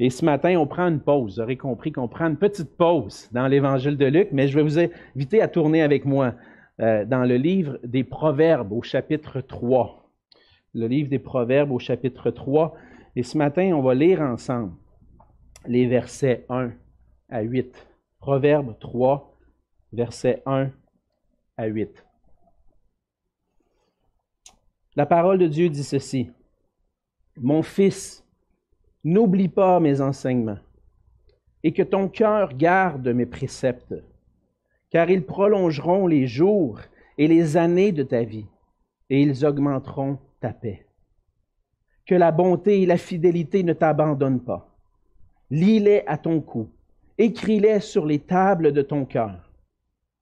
Et ce matin, on prend une pause. Vous aurez compris qu'on prend une petite pause dans l'Évangile de Luc, mais je vais vous inviter à tourner avec moi euh, dans le livre des Proverbes au chapitre 3. Le livre des Proverbes au chapitre 3. Et ce matin, on va lire ensemble les versets 1 à 8. Proverbes 3, versets 1 à 8. La parole de Dieu dit ceci. Mon fils, n'oublie pas mes enseignements et que ton cœur garde mes préceptes, car ils prolongeront les jours et les années de ta vie, et ils augmenteront ta paix. Que la bonté et la fidélité ne t'abandonnent pas. Lis-les à ton cou, écris-les sur les tables de ton cœur.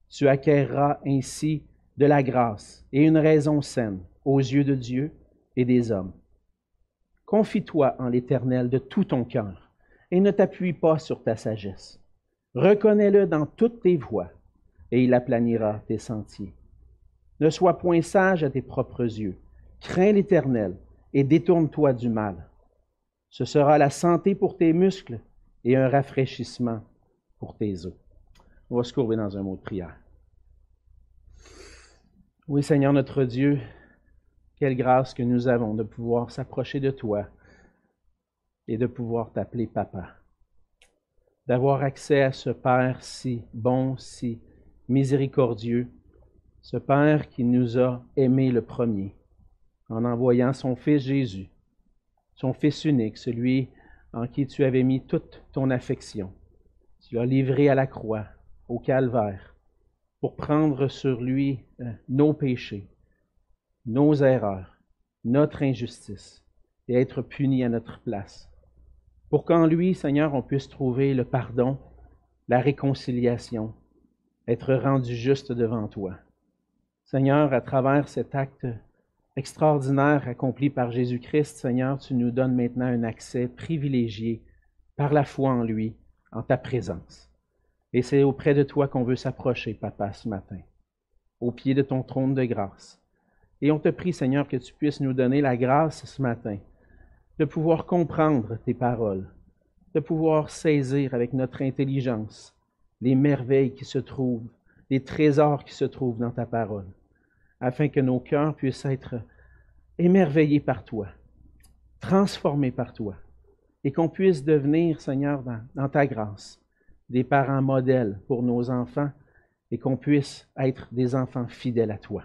Tu acquerras ainsi de la grâce et une raison saine aux yeux de Dieu et des hommes. Confie-toi en l'Éternel de tout ton cœur et ne t'appuie pas sur ta sagesse. Reconnais-le dans toutes tes voies et il aplanira tes sentiers. Ne sois point sage à tes propres yeux. Crains l'Éternel et détourne-toi du mal. Ce sera la santé pour tes muscles et un rafraîchissement pour tes os. On va se courber dans un mot de prière. Oui, Seigneur notre Dieu, quelle grâce que nous avons de pouvoir s'approcher de toi et de pouvoir t'appeler papa. D'avoir accès à ce Père si bon, si miséricordieux, ce Père qui nous a aimés le premier en envoyant son Fils Jésus, son Fils unique, celui en qui tu avais mis toute ton affection. Tu l'as livré à la croix, au calvaire, pour prendre sur lui euh, nos péchés nos erreurs, notre injustice, et être puni à notre place. Pour qu'en lui, Seigneur, on puisse trouver le pardon, la réconciliation, être rendu juste devant toi. Seigneur, à travers cet acte extraordinaire accompli par Jésus-Christ, Seigneur, tu nous donnes maintenant un accès privilégié par la foi en lui, en ta présence. Et c'est auprès de toi qu'on veut s'approcher, Papa, ce matin, au pied de ton trône de grâce et on te prie, Seigneur, que tu puisses nous donner la grâce ce matin de pouvoir comprendre tes paroles, de pouvoir saisir avec notre intelligence les merveilles qui se trouvent, les trésors qui se trouvent dans ta parole, afin que nos cœurs puissent être émerveillés par toi, transformés par toi, et qu'on puisse devenir, Seigneur, dans, ta grâce, des parents modèles pour nos enfants, et qu'on puisse être des enfants fidèles à toi.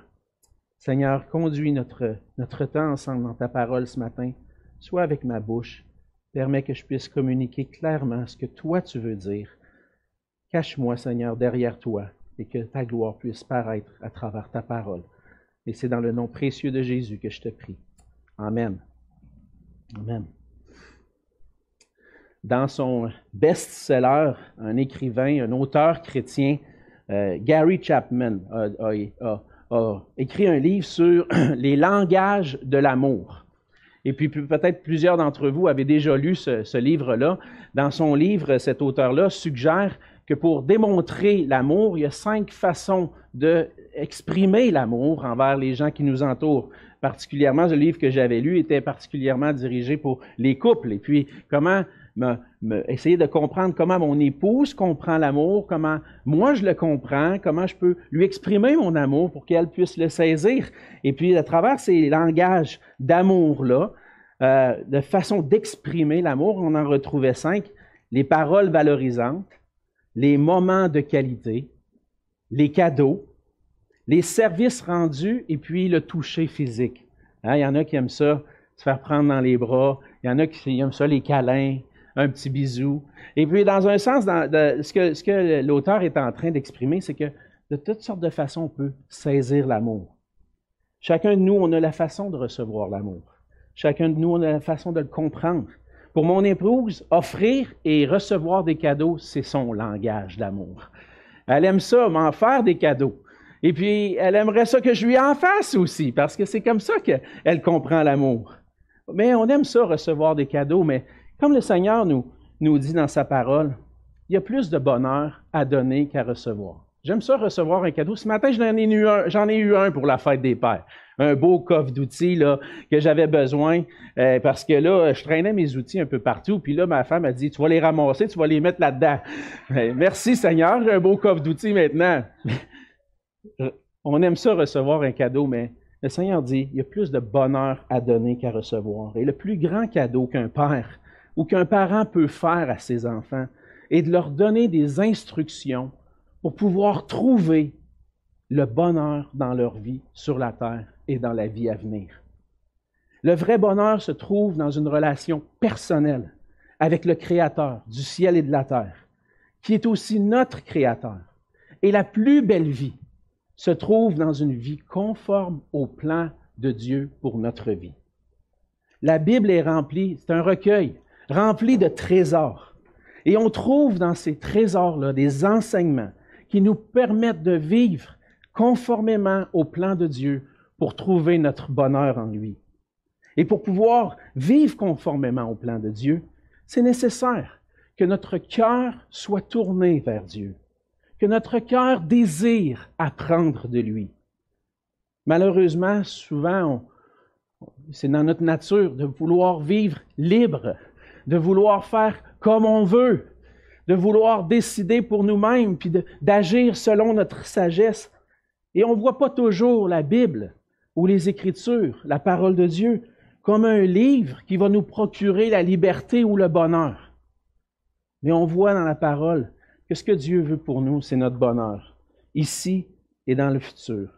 Seigneur, conduis notre, notre temps ensemble dans ta parole ce matin. Sois avec ma bouche. Permets que je puisse communiquer clairement ce que toi tu veux dire. Cache-moi, Seigneur, derrière toi et que ta gloire puisse paraître à travers ta parole. Et c'est dans le nom précieux de Jésus que je te prie. Amen. Amen. Dans son best-seller, un écrivain, un auteur chrétien, euh, Gary Chapman a, a écrit un livre sur les langages de l'amour. Et puis peut-être plusieurs d'entre vous avaient déjà lu ce, livre-là. Dans son livre, cet auteur-là suggère que pour démontrer l'amour, il y a cinq façons d'exprimer l'amour envers les gens qui nous entourent. Particulièrement, le livre que j'avais lu était particulièrement dirigé pour les couples. Et puis, comment essayer de comprendre comment mon épouse comprend l'amour, comment moi je le comprends, comment je peux lui exprimer mon amour pour qu'elle puisse le saisir. Et puis, à travers ces langages d'amour-là, euh, de façon d'exprimer l'amour, on en retrouvait cinq. Les paroles valorisantes, les moments de qualité, les cadeaux, les services rendus et puis le toucher physique. Hein, il y en a qui aiment ça, se faire prendre dans les bras. Il y en a qui aiment ça, les câlins, un petit bisou. Et puis, dans un sens, dans, ce que, ce que l'auteur est en train d'exprimer, c'est que de toutes sortes de façons, on peut saisir l'amour. Chacun de nous, on a la façon de recevoir l'amour. Chacun de nous, on a la façon de le comprendre. Pour mon épouse, offrir et recevoir des cadeaux, c'est son langage d'amour. Elle aime ça, m'en faire des cadeaux. Et puis, elle aimerait ça que je lui en fasse aussi, parce que c'est comme ça qu'elle comprend l'amour. Mais on aime ça, recevoir des cadeaux, mais comme le Seigneur nous, dit dans sa parole, il y a plus de bonheur à donner qu'à recevoir. J'aime ça recevoir un cadeau. Ce matin, j'en ai, eu un, pour la fête des pères. Un beau coffre d'outils que j'avais besoin euh, parce que là, je traînais mes outils un peu partout. Puis là, ma femme a dit, tu vas les ramasser, tu vas les mettre là-dedans. Ben, merci Seigneur, j'ai un beau coffre d'outils maintenant. On aime ça recevoir un cadeau, mais le Seigneur dit, il y a plus de bonheur à donner qu'à recevoir. Et le plus grand cadeau qu'un père ou qu'un parent peut faire à ses enfants est de leur donner des instructions pour pouvoir trouver le bonheur dans leur vie sur la terre et dans la vie à venir. Le vrai bonheur se trouve dans une relation personnelle avec le Créateur du ciel et de la terre, qui est aussi notre Créateur. Et la plus belle vie se trouve dans une vie conforme au plan de Dieu pour notre vie. La Bible est remplie, c'est un recueil rempli de trésors. Et on trouve dans ces trésors-là des enseignements qui nous permettent de vivre conformément au plan de Dieu pour trouver notre bonheur en lui. Et pour pouvoir vivre conformément au plan de Dieu, c'est nécessaire que notre cœur soit tourné vers Dieu que notre cœur désire apprendre de lui. Malheureusement, souvent, c'est dans notre nature de vouloir vivre libre, de vouloir faire comme on veut, de vouloir décider pour nous-mêmes, puis d'agir selon notre sagesse. Et on ne voit pas toujours la Bible ou les Écritures, la parole de Dieu, comme un livre qui va nous procurer la liberté ou le bonheur. Mais on voit dans la parole que ce que Dieu veut pour nous, c'est notre bonheur, ici et dans le futur.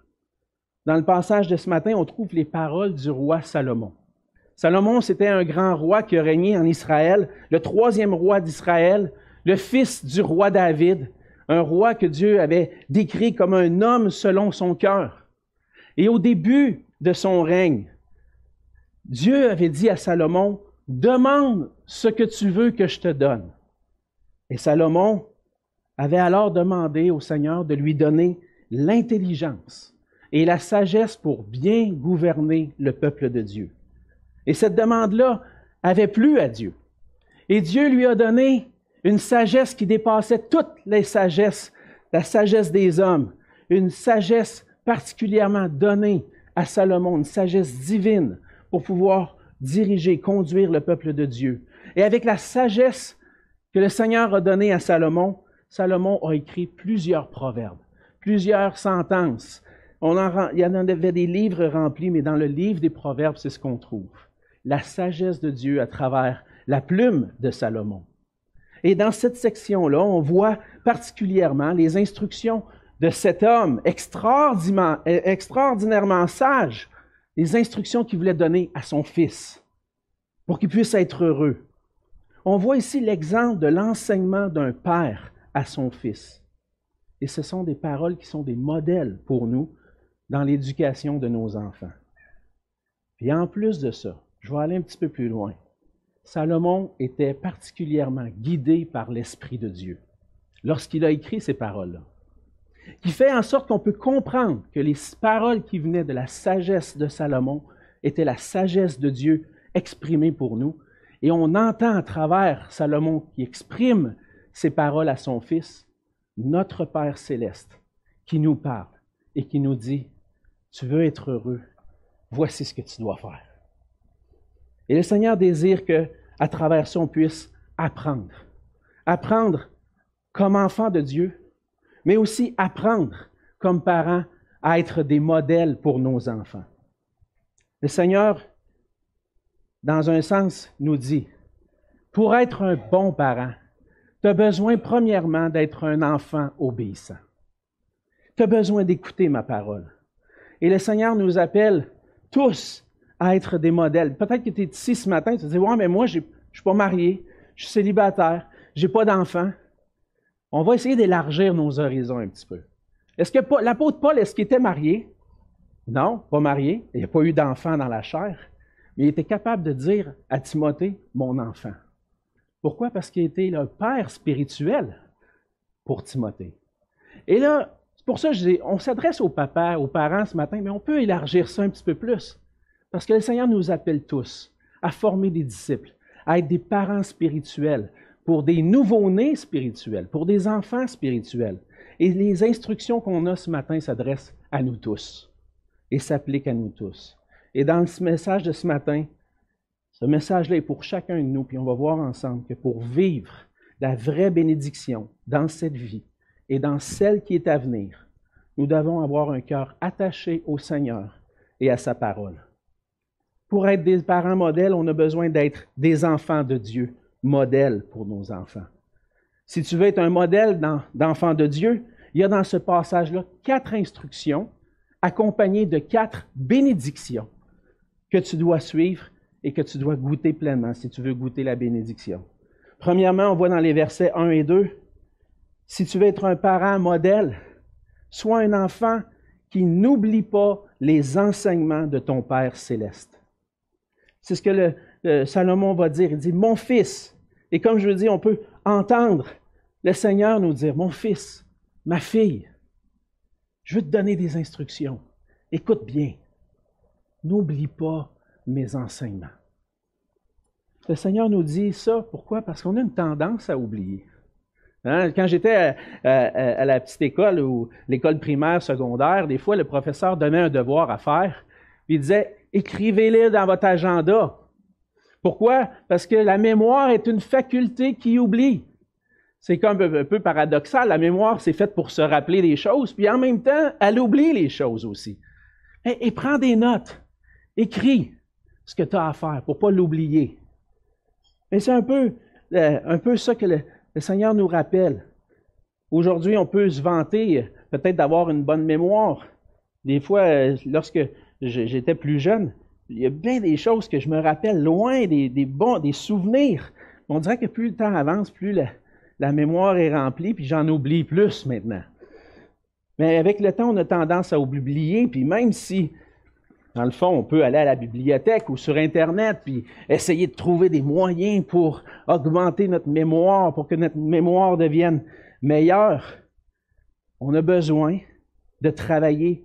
Dans le passage de ce matin, on trouve les paroles du roi Salomon. Salomon, c'était un grand roi qui a régné en Israël, le troisième roi d'Israël, le fils du roi David, un roi que Dieu avait décrit comme un homme selon son cœur. Et au début de son règne, Dieu avait dit à Salomon, demande ce que tu veux que je te donne. Et Salomon avait alors demandé au Seigneur de lui donner l'intelligence et la sagesse pour bien gouverner le peuple de Dieu. Et cette demande-là avait plu à Dieu. Et Dieu lui a donné une sagesse qui dépassait toutes les sagesses, la sagesse des hommes, une sagesse particulièrement donnée à Salomon, une sagesse divine pour pouvoir diriger, conduire le peuple de Dieu. Et avec la sagesse que le Seigneur a donnée à Salomon, Salomon a écrit plusieurs proverbes, plusieurs sentences. Il y en avait des livres remplis, mais dans le livre des proverbes, c'est ce qu'on trouve. La sagesse de Dieu à travers la plume de Salomon. Et dans cette section-là, on voit particulièrement les instructions de cet homme extraordinairement, extraordinairement sage, les instructions qu'il voulait donner à son fils pour qu'il puisse être heureux. On voit ici l'exemple de l'enseignement d'un père à son Fils. Et ce sont des paroles qui sont des modèles pour nous dans l'éducation de nos enfants. Puis en plus de ça, je vais aller un petit peu plus loin. Salomon était particulièrement guidé par l'Esprit de Dieu lorsqu'il a écrit ces paroles-là, qui fait en sorte qu'on peut comprendre que les paroles qui venaient de la sagesse de Salomon étaient la sagesse de Dieu exprimée pour nous. Et on entend à travers Salomon qui exprime ces paroles à son Fils, notre Père céleste, qui nous parle et qui nous dit, tu veux être heureux, voici ce que tu dois faire. Et le Seigneur désire que, à travers ça, on puisse apprendre. Apprendre comme enfant de Dieu, mais aussi apprendre comme parents à être des modèles pour nos enfants. Le Seigneur, dans un sens, nous dit, pour être un bon parent, tu as besoin premièrement d'être un enfant obéissant. Tu as besoin d'écouter ma parole. Et le Seigneur nous appelle tous être des modèles. Peut-être que tu es ici ce matin, tu te dis, ouais, mais moi, je ne suis pas marié, je suis célibataire, je n'ai pas d'enfant. On va essayer d'élargir nos horizons un petit peu. Est-ce que l'apôtre Paul, est-ce qu'il était marié? Non, pas marié. Il n'y a pas eu d'enfant dans la chair. Mais il était capable de dire à Timothée, mon enfant. Pourquoi? Parce qu'il était le père spirituel pour Timothée. Et là, c'est pour ça que je dis, on s'adresse aux papas, aux parents ce matin, mais on peut élargir ça un petit peu plus. Parce que le Seigneur nous appelle tous à former des disciples, à être des parents spirituels, pour des nouveaux nés spirituels, pour des enfants spirituels. Et les instructions qu'on a ce matin s'adressent à nous tous et s'appliquent à nous tous. Et dans ce message de ce matin, ce message-là est pour chacun de nous, puis on va voir ensemble que pour vivre la vraie bénédiction dans cette vie et dans celle qui est à venir, nous devons avoir un cœur attaché au Seigneur et à sa parole. Pour être des parents modèles, on a besoin d'être des enfants de Dieu, modèles pour nos enfants. Si tu veux être un modèle d'enfant de Dieu, il y a dans ce passage-là quatre instructions accompagnées de quatre bénédictions que tu dois suivre et que tu dois goûter pleinement si tu veux goûter la bénédiction. Premièrement, on voit dans les versets 1 et 2, si tu veux être un parent modèle, sois un enfant qui n'oublie pas les enseignements de ton Père céleste. C'est ce que Salomon va dire. Il dit, mon fils. Et comme je le dis, on peut entendre le Seigneur nous dire, mon fils, ma fille, je veux te donner des instructions. Écoute bien. N'oublie pas mes enseignements. Le Seigneur nous dit ça, pourquoi? Parce qu'on a une tendance à oublier. Hein, quand j'étais à, la petite école ou l'école primaire, secondaire, des fois, le professeur donnait un devoir à faire, il disait écrivez-les dans votre agenda. Pourquoi? Parce que la mémoire est une faculté qui oublie. C'est comme un peu paradoxal. La mémoire, c'est faite pour se rappeler des choses, puis en même temps, elle oublie les choses aussi. Et, prends des notes. Écris ce que tu as à faire pour ne pas l'oublier. Mais c'est un peu, euh, un ça que le, Seigneur nous rappelle. Aujourd'hui, on peut se vanter peut-être d'avoir une bonne mémoire. Des fois, euh, lorsque j'étais plus jeune, il y a bien des choses que je me rappelle loin, des, bons, des souvenirs. On dirait que plus le temps avance, plus la, mémoire est remplie, puis j'en oublie plus maintenant. Mais avec le temps, on a tendance à oublier, puis même si dans le fond, on peut aller à la bibliothèque ou sur Internet, puis essayer de trouver des moyens pour augmenter notre mémoire, pour que notre mémoire devienne meilleure. On a besoin de travailler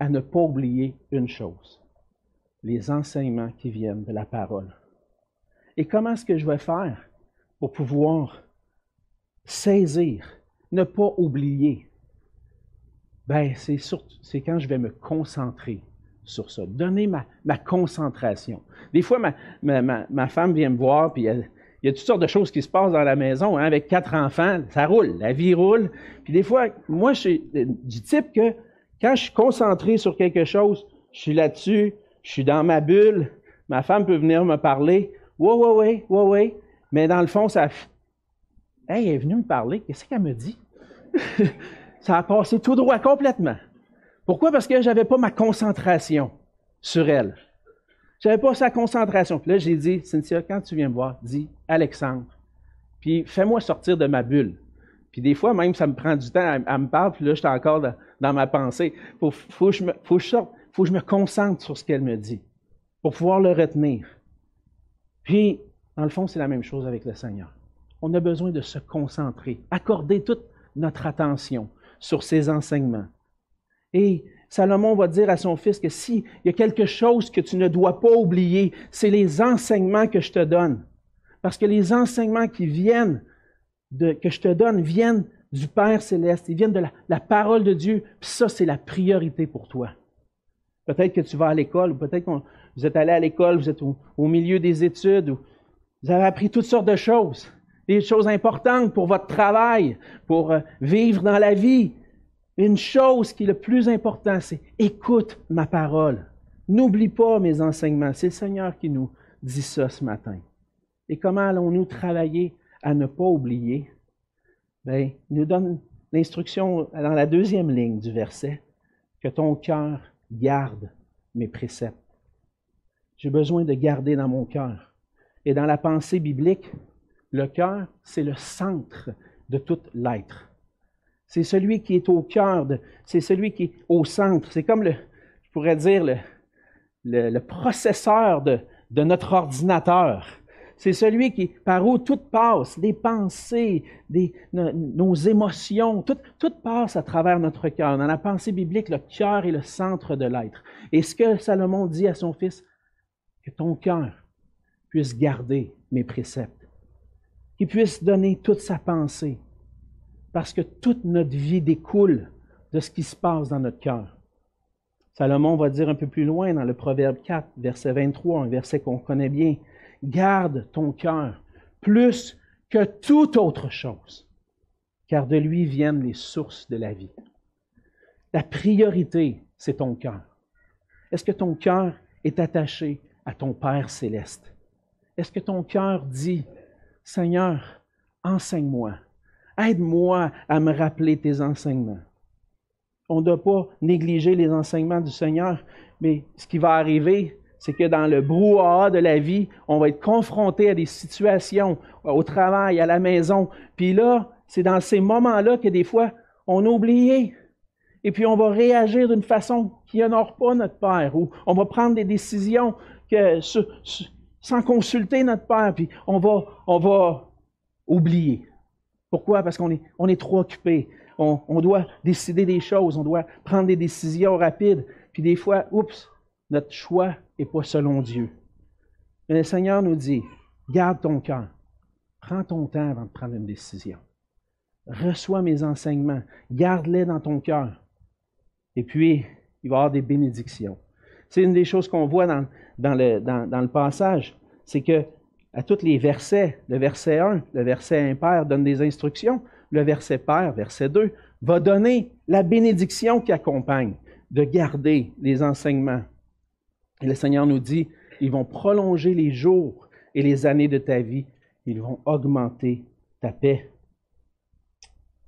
à ne pas oublier une chose, les enseignements qui viennent de la parole. Et comment est-ce que je vais faire pour pouvoir saisir, ne pas oublier? Ben, c'est quand je vais me concentrer sur ça. Donner ma, concentration. Des fois, ma, femme vient me voir, puis il y a toutes sortes de choses qui se passent dans la maison. Hein, avec quatre enfants, ça roule, la vie roule. Puis des fois, moi, je suis du type que quand je suis concentré sur quelque chose, je suis là-dessus, je suis dans ma bulle, ma femme peut venir me parler. Ouais, ouais, ouais, ouais, ouais. Mais dans le fond, ça. Hey, elle est venue me parler. Qu'est-ce qu'elle me dit? ça a passé tout droit complètement. Pourquoi? Parce que je n'avais pas ma concentration sur elle. Je n'avais pas sa concentration. Puis là, j'ai dit, Cynthia, quand tu viens me voir, dis Alexandre, puis fais-moi sortir de ma bulle. Puis des fois, même, ça me prend du temps, à me parler, puis là, je suis encore dans, ma pensée. Il faut, que je me, faut que je me concentre sur ce qu'elle me dit pour pouvoir le retenir. Puis, dans le fond, c'est la même chose avec le Seigneur. On a besoin de se concentrer, accorder toute notre attention sur ses enseignements. Et Salomon va dire à son fils que s'il y a quelque chose que tu ne dois pas oublier, c'est les enseignements que je te donne. Parce que les enseignements qui viennent, que je te donne, viennent du Père céleste, ils viennent de la, parole de Dieu. Puis ça, c'est la priorité pour toi. Peut-être que tu vas à l'école, ou peut-être que vous êtes allé à l'école, vous êtes au, au, milieu des études, ou vous avez appris toutes sortes de choses, des choses importantes pour votre travail, pour euh, vivre dans la vie une chose qui est le plus important, c'est écoute ma parole. N'oublie pas mes enseignements. C'est le Seigneur qui nous dit ça ce matin. Et comment allons-nous travailler à ne pas oublier? Bien, il nous donne l'instruction dans la deuxième ligne du verset, que ton cœur garde mes préceptes. J'ai besoin de garder dans mon cœur. Et dans la pensée biblique, le cœur, c'est le centre de tout l'être. C'est celui qui est au cœur, c'est celui qui est au centre. C'est comme le, je pourrais dire, le, le, processeur de, de, notre ordinateur. C'est celui qui, par où tout passe, des pensées, des, nos, émotions, tout, tout passe à travers notre cœur. Dans la pensée biblique, le cœur est le centre de l'être. Et ce que Salomon dit à son fils, que ton cœur puisse garder mes préceptes, qu'il puisse donner toute sa pensée, parce que toute notre vie découle de ce qui se passe dans notre cœur. Salomon va dire un peu plus loin dans le Proverbe 4, verset 23, un verset qu'on connaît bien, Garde ton cœur plus que toute autre chose, car de lui viennent les sources de la vie. La priorité, c'est ton cœur. Est-ce que ton cœur est attaché à ton Père céleste? Est-ce que ton cœur dit, Seigneur, enseigne-moi, aide-moi à me rappeler tes enseignements? On ne doit pas négliger les enseignements du Seigneur, mais ce qui va arriver, c'est que dans le brouhaha de la vie, on va être confronté à des situations au travail, à la maison. Puis là, c'est dans ces moments-là que des fois, on a oublié et puis on va réagir d'une façon qui n'honore pas notre Père, ou on va prendre des décisions sans consulter notre Père, puis on va, on va oublier. Pourquoi? Parce qu'on est, on est trop occupé. On, doit décider des choses, on doit prendre des décisions rapides. Puis des fois, oups, notre choix n'est pas selon Dieu. Mais le Seigneur nous dit, garde ton cœur. Prends ton temps avant de prendre une décision. Reçois mes enseignements. Garde-les dans ton cœur. Et puis, il va y avoir des bénédictions. C'est une des choses qu'on voit dans, le, dans, le passage, c'est que à tous les versets, le verset 1, le verset impair donne des instructions, le verset pair, verset 2, va donner la bénédiction qui accompagne de garder les enseignements. Et le Seigneur nous dit, ils vont prolonger les jours et les années de ta vie, ils vont augmenter ta paix.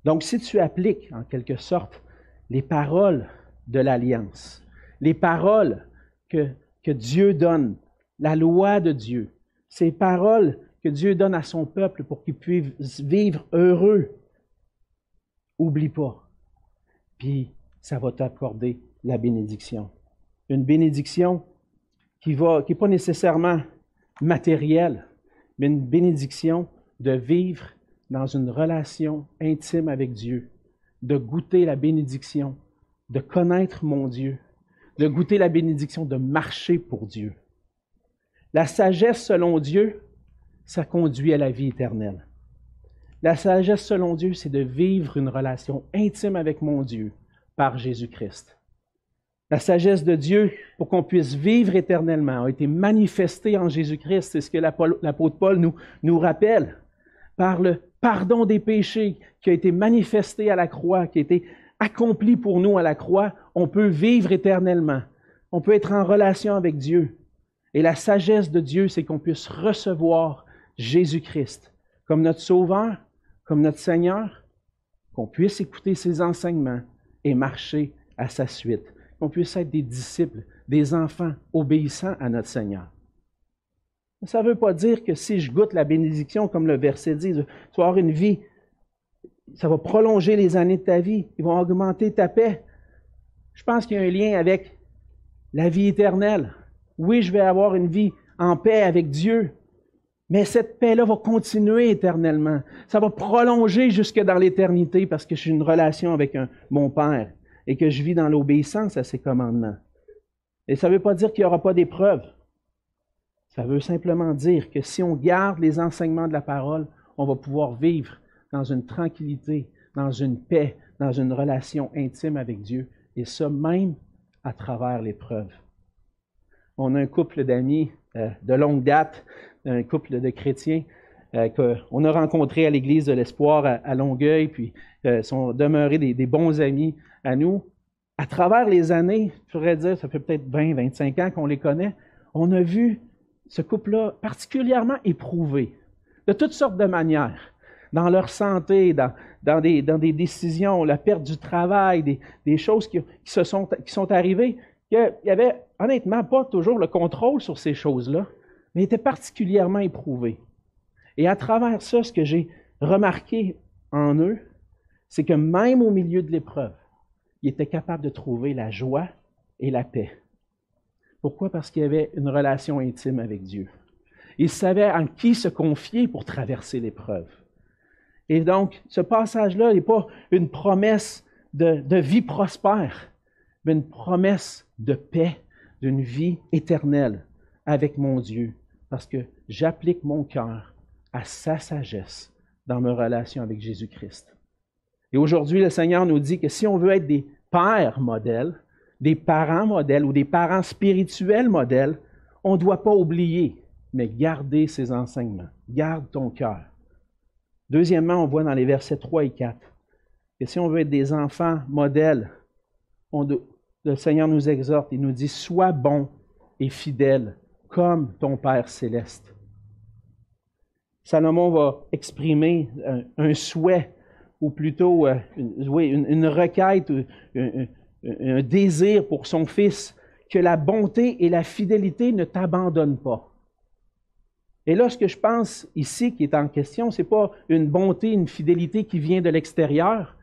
Donc, si tu appliques en quelque sorte les paroles de l'alliance, les paroles que, Dieu donne, la loi de Dieu, ces paroles que Dieu donne à son peuple pour qu'il puisse vivre heureux. Oublie pas. Puis ça va t'accorder la bénédiction. Une bénédiction qui n'est pas nécessairement matérielle, mais une bénédiction de vivre dans une relation intime avec Dieu, de goûter la bénédiction, de connaître mon Dieu, de goûter la bénédiction, de marcher pour Dieu. La sagesse selon Dieu, ça conduit à la vie éternelle. La sagesse selon Dieu, c'est de vivre une relation intime avec mon Dieu par Jésus-Christ. La sagesse de Dieu, pour qu'on puisse vivre éternellement, a été manifestée en Jésus-Christ. C'est ce que l'apôtre Paul nous, rappelle par le pardon des péchés qui a été manifesté à la croix, qui a été accompli pour nous à la croix, on peut vivre éternellement. On peut être en relation avec Dieu. Et la sagesse de Dieu, c'est qu'on puisse recevoir Jésus-Christ comme notre Sauveur, comme notre Seigneur, qu'on puisse écouter ses enseignements et marcher à sa suite, qu'on puisse être des disciples, des enfants obéissants à notre Seigneur. Ça ne veut pas dire que si je goûte la bénédiction, comme le verset dit, tu vas avoir une vie, ça va prolonger les années de ta vie, ils vont augmenter ta paix. Je pense qu'il y a un lien avec la vie éternelle. Oui, je vais avoir une vie en paix avec Dieu, mais cette paix-là va continuer éternellement. Ça va prolonger jusque dans l'éternité parce que j'ai une relation avec un, mon Père et que je vis dans l'obéissance à ses commandements. Et ça ne veut pas dire qu'il n'y aura pas d'épreuves. Ça veut simplement dire que si on garde les enseignements de la parole, on va pouvoir vivre dans une tranquillité, dans une paix, dans une relation intime avec Dieu, et ça même à travers l'épreuve. On a un couple d'amis euh, de longue date, un couple de chrétiens euh, qu'on a rencontrés à l'Église de l'Espoir à, Longueuil, puis sont demeurés des, bons amis à nous. À travers les années, je pourrais dire, ça fait peut-être 20, 25 ans qu'on les connaît, on a vu ce couple-là particulièrement éprouvé de toutes sortes de manières, dans leur santé, dans, dans, des, dans des, décisions, la perte du travail, des, des choses qui, qui, se sont, qui sont arrivées, qu'il y avait honnêtement pas toujours le contrôle sur ces choses-là, mais étaient particulièrement éprouvés. Et à travers ça, ce que j'ai remarqué en eux, c'est que même au milieu de l'épreuve, ils étaient capables de trouver la joie et la paix. Pourquoi? Parce qu'il avait une relation intime avec Dieu. Ils savaient en qui se confier pour traverser l'épreuve. Et donc, ce passage-là n'est pas une promesse de, de, vie prospère, mais une promesse de paix, d'une vie éternelle avec mon Dieu, parce que j'applique mon cœur à sa sagesse dans ma relation avec Jésus-Christ. Et aujourd'hui, le Seigneur nous dit que si on veut être des pères modèles, des parents modèles ou des parents spirituels modèles, on ne doit pas oublier, mais garder ces enseignements. Garde ton cœur. Deuxièmement, on voit dans les versets 3 et 4 que si on veut être des enfants modèles, le Seigneur nous exhorte, il nous dit, sois bon et fidèle comme ton Père céleste. Salomon va exprimer un, souhait, ou plutôt euh, une, requête, un, un désir pour son fils, que la bonté et la fidélité ne t'abandonnent pas. Et là, ce que je pense ici qui est en question, ce n'est pas une bonté, une fidélité qui vient de l'extérieur,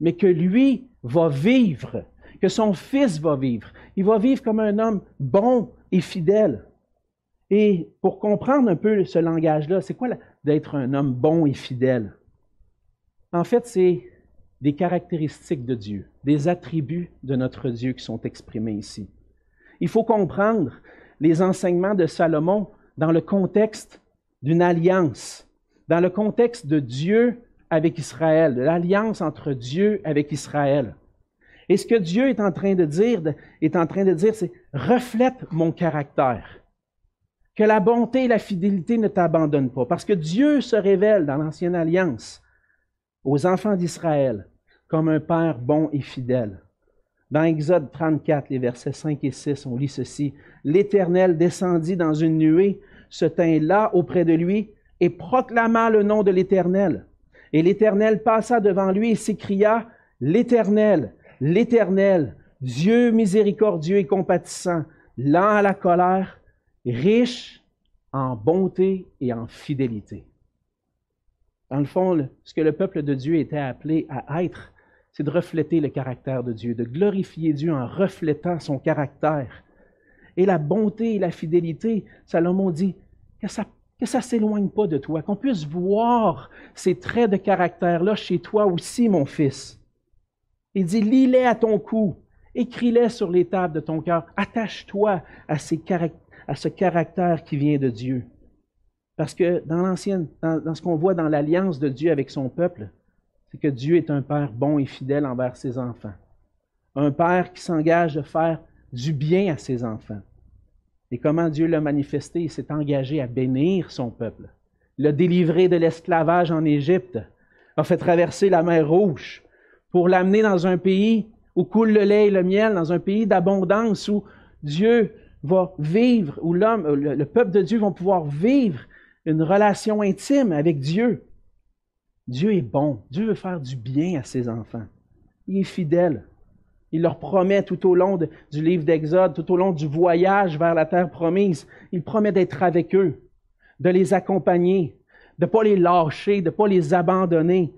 mais que lui va vivre, que son fils va vivre. Il va vivre comme un homme bon et fidèle. Et pour comprendre un peu ce langage-là, c'est quoi d'être un homme bon et fidèle? En fait, c'est des caractéristiques de Dieu, des attributs de notre Dieu qui sont exprimés ici. Il faut comprendre les enseignements de Salomon dans le contexte d'une alliance, dans le contexte de Dieu avec Israël, de l'alliance entre Dieu avec Israël. Et ce que Dieu est en train de dire, est en train de dire, c'est reflète mon caractère. Que la bonté et la fidélité ne t'abandonnent pas. Parce que Dieu se révèle dans l'ancienne alliance aux enfants d'Israël comme un Père bon et fidèle. Dans Exode 34, les versets 5 et 6, on lit ceci. L'Éternel descendit dans une nuée, se tint là auprès de lui et proclama le nom de l'Éternel. Et l'Éternel passa devant lui et s'écria, L'Éternel, l'Éternel, Dieu miséricordieux et compatissant, lent à la colère, riche en bonté et en fidélité. Dans le fond, ce que le peuple de Dieu était appelé à être, c'est de refléter le caractère de Dieu, de glorifier Dieu en reflétant son caractère. Et la bonté et la fidélité, Salomon dit que ça que ça ne s'éloigne pas de toi, qu'on puisse voir ces traits de caractère-là chez toi aussi, mon fils. Il dit, lis-les à ton cou, écris-les sur les tables de ton cœur, attache-toi à ce caractère qui vient de Dieu. Parce que dans l'ancienne, dans ce qu'on voit dans l'alliance de Dieu avec son peuple, c'est que Dieu est un Père bon et fidèle envers ses enfants. Un Père qui s'engage de faire du bien à ses enfants. Et comment Dieu l'a manifesté? Il s'est engagé à bénir son peuple, l'a délivré de l'esclavage en Égypte, a fait traverser la mer Rouge pour l'amener dans un pays où coule le lait et le miel, dans un pays d'abondance où Dieu va vivre, où le peuple de Dieu va pouvoir vivre une relation intime avec Dieu. Dieu est bon. Dieu veut faire du bien à ses enfants. Il est fidèle. Il leur promet tout au long du livre d'Exode, tout au long du voyage vers la terre promise, il promet d'être avec eux, de les accompagner, de ne pas les lâcher, de ne pas les abandonner.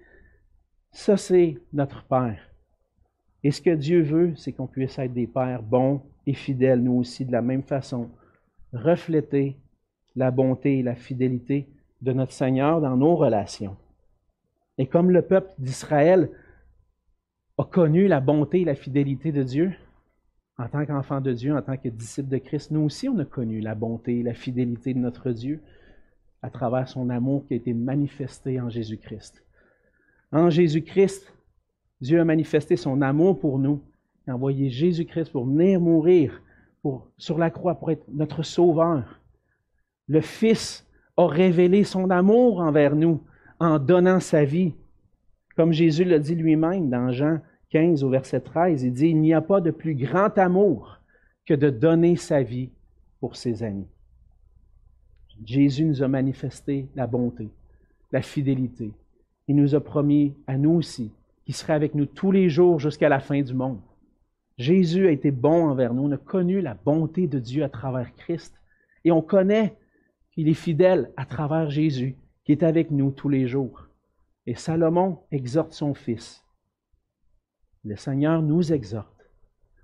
Ça, c'est notre Père. Et ce que Dieu veut, c'est qu'on puisse être des pères bons et fidèles, nous aussi, de la même façon, refléter la bonté et la fidélité de notre Seigneur dans nos relations. Et comme le peuple d'Israël a connu la bonté et la fidélité de Dieu, en tant qu'enfant de Dieu, en tant que disciple de Christ, nous aussi, on a connu la bonté et la fidélité de notre Dieu à travers son amour qui a été manifesté en Jésus-Christ. En Jésus-Christ, Dieu a manifesté son amour pour nous, a envoyé Jésus-Christ pour venir mourir sur la croix pour être notre sauveur. Le Fils a révélé son amour envers nous en donnant sa vie. Comme Jésus l'a dit lui-même dans Jean 15 au verset 13, il dit, Il n'y a pas de plus grand amour que de donner sa vie pour ses amis. Jésus nous a manifesté la bonté, la fidélité. Il nous a promis à nous aussi qu'il serait avec nous tous les jours jusqu'à la fin du monde. Jésus a été bon envers nous. On a connu la bonté de Dieu à travers Christ. Et on connaît qu'il est fidèle à travers Jésus qui est avec nous tous les jours. Et Salomon exhorte son fils. Le Seigneur nous exhorte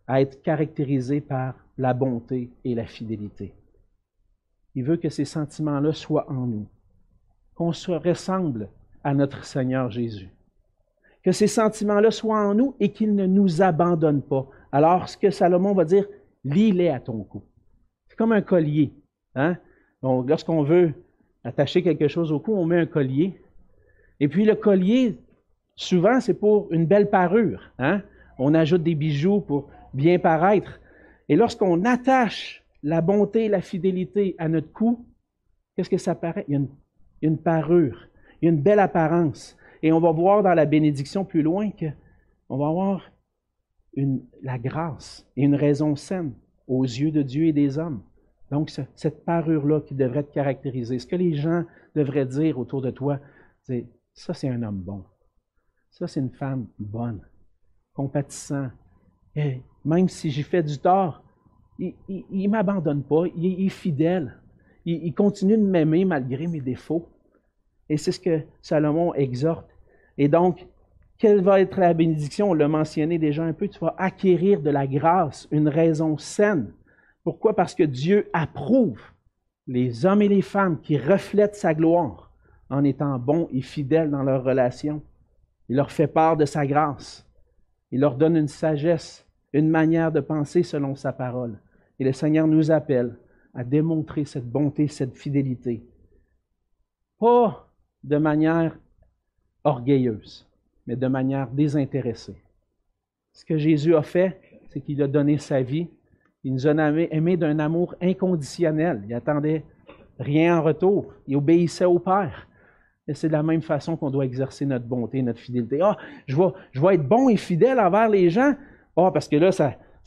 à être caractérisés par la bonté et la fidélité. Il veut que ces sentiments-là soient en nous, qu'on se ressemble à notre Seigneur Jésus. Que ces sentiments-là soient en nous et qu'ils ne nous abandonnent pas. Alors, ce que Salomon va dire, lis-les à ton cou. C'est comme un collier. Hein? Lorsqu'on veut attacher quelque chose au cou, on met un collier. Et puis le collier, Souvent, c'est pour une belle parure. Hein? On ajoute des bijoux pour bien paraître. Et lorsqu'on attache la bonté, la fidélité à notre cou, qu'est-ce que ça paraît? Il y a une, parure, il y a une belle apparence. Et on va voir dans la bénédiction plus loin qu'on va avoir la grâce et une raison saine aux yeux de Dieu et des hommes. Donc, cette parure-là qui devrait te caractériser, ce que les gens devraient dire autour de toi, c'est ça, c'est un homme bon. Ça, c'est une femme bonne, compatissant. Et même si j'ai fait du tort, il ne m'abandonne pas, il, est fidèle. Il continue de m'aimer malgré mes défauts. Et c'est ce que Salomon exhorte. Et donc, quelle va être la bénédiction? On l'a mentionné déjà un peu, tu vas acquérir de la grâce, une raison saine. Pourquoi? Parce que Dieu approuve les hommes et les femmes qui reflètent sa gloire en étant bons et fidèles dans leurs relations. Il leur fait part de sa grâce. Il leur donne une sagesse, une manière de penser selon sa parole. Et le Seigneur nous appelle à démontrer cette bonté, cette fidélité. Pas de manière orgueilleuse, mais de manière désintéressée. Ce que Jésus a fait, c'est qu'il a donné sa vie. Il nous a aimés d'un amour inconditionnel. Il attendait rien en retour. Il obéissait au Père. Et c'est de la même façon qu'on doit exercer notre bonté, notre fidélité. Ah, je vais, être bon et fidèle envers les gens. Ah, parce que là,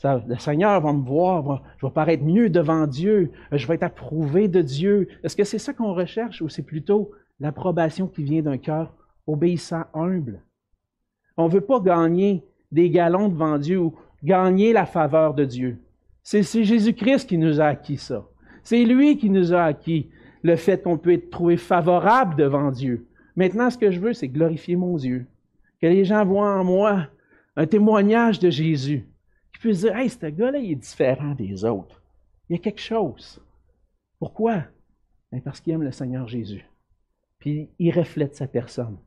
le Seigneur va me voir, je vais paraître mieux devant Dieu, je vais être approuvé de Dieu. Est-ce que c'est ça qu'on recherche ou c'est plutôt l'approbation qui vient d'un cœur obéissant, humble? On ne veut pas gagner des galons devant Dieu ou gagner la faveur de Dieu. C'est Jésus-Christ qui nous a acquis ça. C'est lui qui nous a acquis le fait qu'on peut être trouvé favorable devant Dieu. Maintenant, ce que je veux, c'est glorifier mon Dieu. Que les gens voient en moi un témoignage de Jésus. Qu'ils puissent dire, hey, ce gars-là, il est différent des autres. Il y a quelque chose. Pourquoi? Ben, parce qu'il aime le Seigneur Jésus. Puis il reflète sa personne.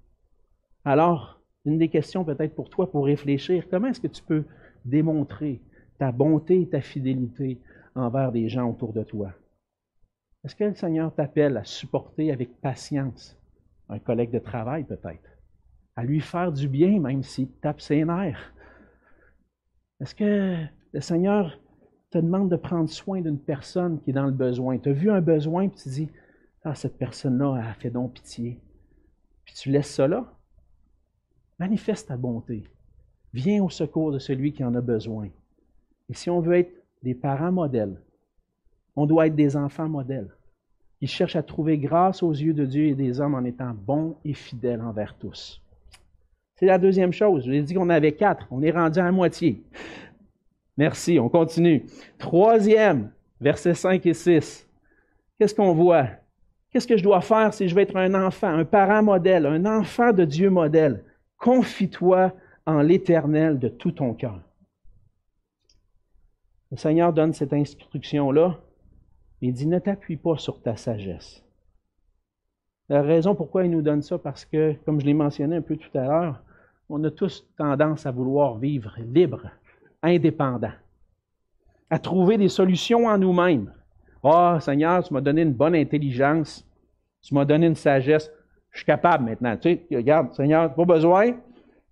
Alors, une des questions peut-être pour toi pour réfléchir, comment est-ce que tu peux démontrer ta bonté et ta fidélité envers des gens autour de toi? Est-ce que le Seigneur t'appelle à supporter avec patience un collègue de travail peut-être? À lui faire du bien même s'il tape ses nerfs? Est-ce que le Seigneur te demande de prendre soin d'une personne qui est dans le besoin? Tu as vu un besoin et tu dis, ah, cette personne-là a fait donc pitié. Puis tu laisses là? Manifeste ta bonté. Viens au secours de celui qui en a besoin. Et si on veut être des parents modèles, on doit être des enfants modèles qui cherchent à trouver grâce aux yeux de Dieu et des hommes en étant bons et fidèles envers tous. C'est la deuxième chose. Je vous ai dit qu'on avait quatre. On est rendu à moitié. Merci, on continue. Troisième, versets 5 et 6. Qu'est-ce qu'on voit? Qu'est-ce que je dois faire si je veux être un enfant, un parent modèle, un enfant de Dieu modèle? confie-toi en l'Éternel de tout ton cœur. Le Seigneur donne cette instruction-là. Il dit, ne t'appuie pas sur ta sagesse. La raison pourquoi il nous donne ça, parce que, comme je l'ai mentionné un peu tout à l'heure, on a tous tendance à vouloir vivre libre, indépendant, à trouver des solutions en nous-mêmes. Oh, Seigneur, tu m'as donné une bonne intelligence, tu m'as donné une sagesse je suis capable maintenant. Tu sais, regarde, Seigneur, pas besoin.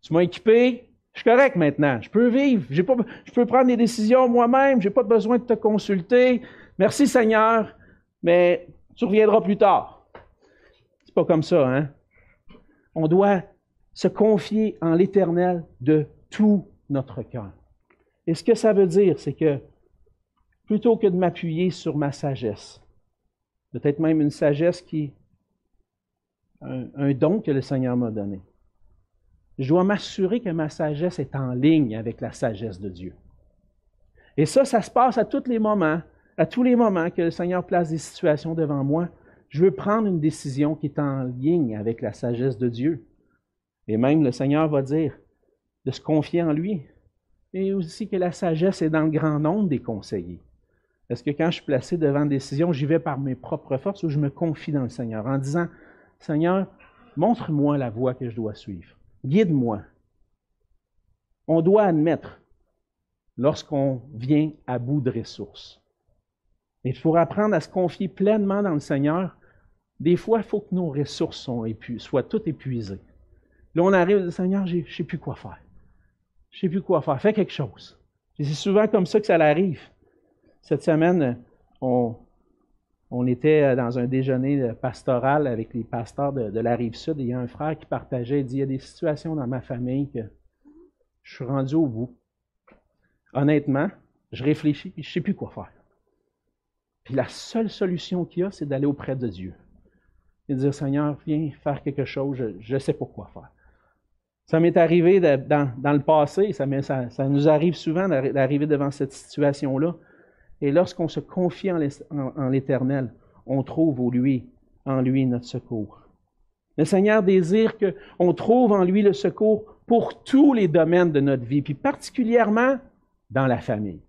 Tu m'as équipé. Je suis correct maintenant. Je peux vivre. Pas, je peux prendre des décisions moi-même. Je n'ai pas besoin de te consulter. Merci, Seigneur, mais tu reviendras plus tard. C'est pas comme ça, hein? On doit se confier en l'Éternel de tout notre cœur. Et ce que ça veut dire, c'est que plutôt que de m'appuyer sur ma sagesse, peut-être même une sagesse qui un, don que le Seigneur m'a donné. Je dois m'assurer que ma sagesse est en ligne avec la sagesse de Dieu. Et ça, ça se passe à tous les moments, à tous les moments que le Seigneur place des situations devant moi. Je veux prendre une décision qui est en ligne avec la sagesse de Dieu. Et même le Seigneur va dire de se confier en lui. Et aussi que la sagesse est dans le grand nombre des conseillers. Est-ce que quand je suis placé devant une décision, j'y vais par mes propres forces ou je me confie dans le Seigneur en disant Seigneur, montre-moi la voie que je dois suivre. Guide-moi. On doit admettre lorsqu'on vient à bout de ressources. Et pour apprendre à se confier pleinement dans le Seigneur, des fois, il faut que nos ressources soient toutes épuisées. Là, on arrive, Seigneur, je ne sais plus quoi faire. Je ne sais plus quoi faire. Fais quelque chose. C'est souvent comme ça que ça arrive. Cette semaine, on, on était dans un déjeuner pastoral avec les pasteurs de, la rive sud et il y a un frère qui partageait, il dit, il y a des situations dans ma famille que je suis rendu au bout. Honnêtement, je réfléchis et je ne sais plus quoi faire. Puis la seule solution qu'il y a, c'est d'aller auprès de Dieu. Et de dire, Seigneur, viens faire quelque chose, je ne sais pas quoi faire. Ça m'est arrivé dans, le passé, ça, ça, nous arrive souvent d'arriver devant cette situation-là. Et lorsqu'on se confie en l'Éternel, on trouve en lui, notre secours. Le Seigneur désire qu'on trouve en lui le secours pour tous les domaines de notre vie, puis particulièrement dans la famille.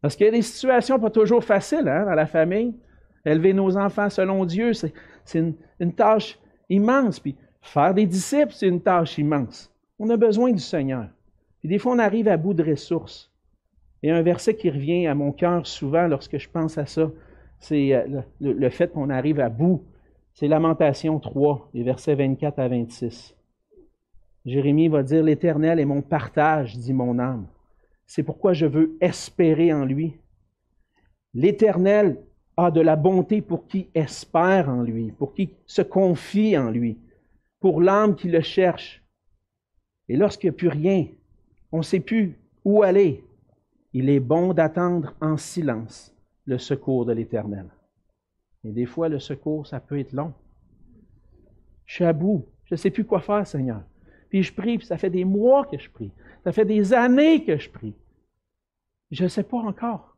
Parce qu'il y a des situations pas toujours faciles hein, dans la famille. Élever nos enfants selon Dieu, c'est une, une, tâche immense. Puis faire des disciples, c'est une tâche immense. On a besoin du Seigneur. Puis des fois, on arrive à bout de ressources. Et un verset qui revient à mon cœur souvent lorsque je pense à ça, c'est euh, le, fait qu'on arrive à bout. C'est Lamentation 3, les versets 24 à 26. Jérémie va dire, L'Éternel est mon partage, dit mon âme. C'est pourquoi je veux espérer en lui. L'Éternel a de la bonté pour qui espère en lui, pour qui se confie en lui, pour l'âme qui le cherche. Et lorsqu'il n'y a plus rien, on ne sait plus où aller, il est bon d'attendre en silence le secours de l'Éternel. Et des fois, le secours, ça peut être long. Je suis à bout. Je ne sais plus quoi faire, Seigneur. Puis je prie, puis ça fait des mois que je prie. Ça fait des années que je prie. Je ne sais pas encore.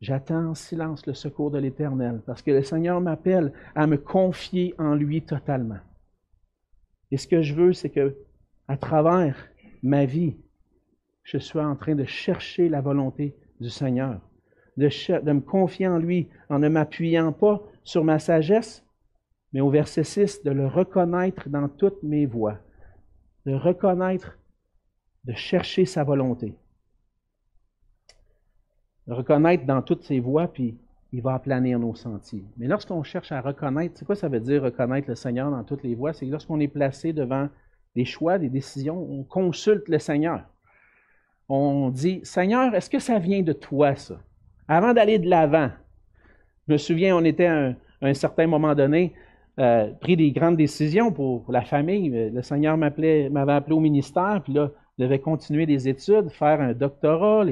J'attends en silence le secours de l'Éternel parce que le Seigneur m'appelle à me confier en lui totalement. Et ce que je veux, c'est que, à travers ma vie, je sois en train de chercher la volonté du Seigneur, de, me confier en lui en ne m'appuyant pas sur ma sagesse, mais au verset 6, de le reconnaître dans toutes mes voies, de reconnaître, de chercher sa volonté. De reconnaître dans toutes ses voies, puis il va aplanir nos sentiers. Mais lorsqu'on cherche à reconnaître, c'est quoi ça veut dire reconnaître le Seigneur dans toutes les voies? C'est lorsqu'on est placé devant des choix, des décisions, on consulte le Seigneur on dit, Seigneur, est-ce que ça vient de toi, ça? Avant d'aller de l'avant, je me souviens, on était à un, certain moment donné, euh, pris des grandes décisions pour, la famille. Le Seigneur m'avait appelé au ministère, puis là, je devais continuer des études, faire un doctorat.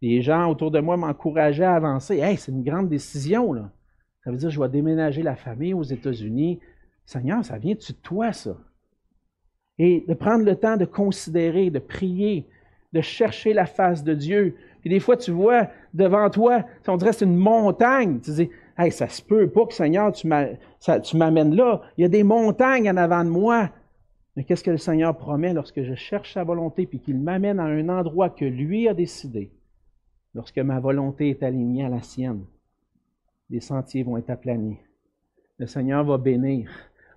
Les, gens autour de moi m'encourageaient à avancer. Hey, c'est une grande décision, là. Ça veut dire je vais déménager la famille aux États-Unis. Seigneur, ça vient de toi, ça? Et de prendre le temps de considérer, de prier, de chercher la face de Dieu. Puis des fois, tu vois devant toi, on dirait c'est une montagne. Tu dis, hey, ça se peut pas que Seigneur, tu m'amènes là. Il y a des montagnes en avant de moi. Mais qu'est-ce que le Seigneur promet lorsque je cherche sa volonté puis qu'il m'amène à un endroit que lui a décidé? Lorsque ma volonté est alignée à la sienne, les sentiers vont être aplanis. Le Seigneur va bénir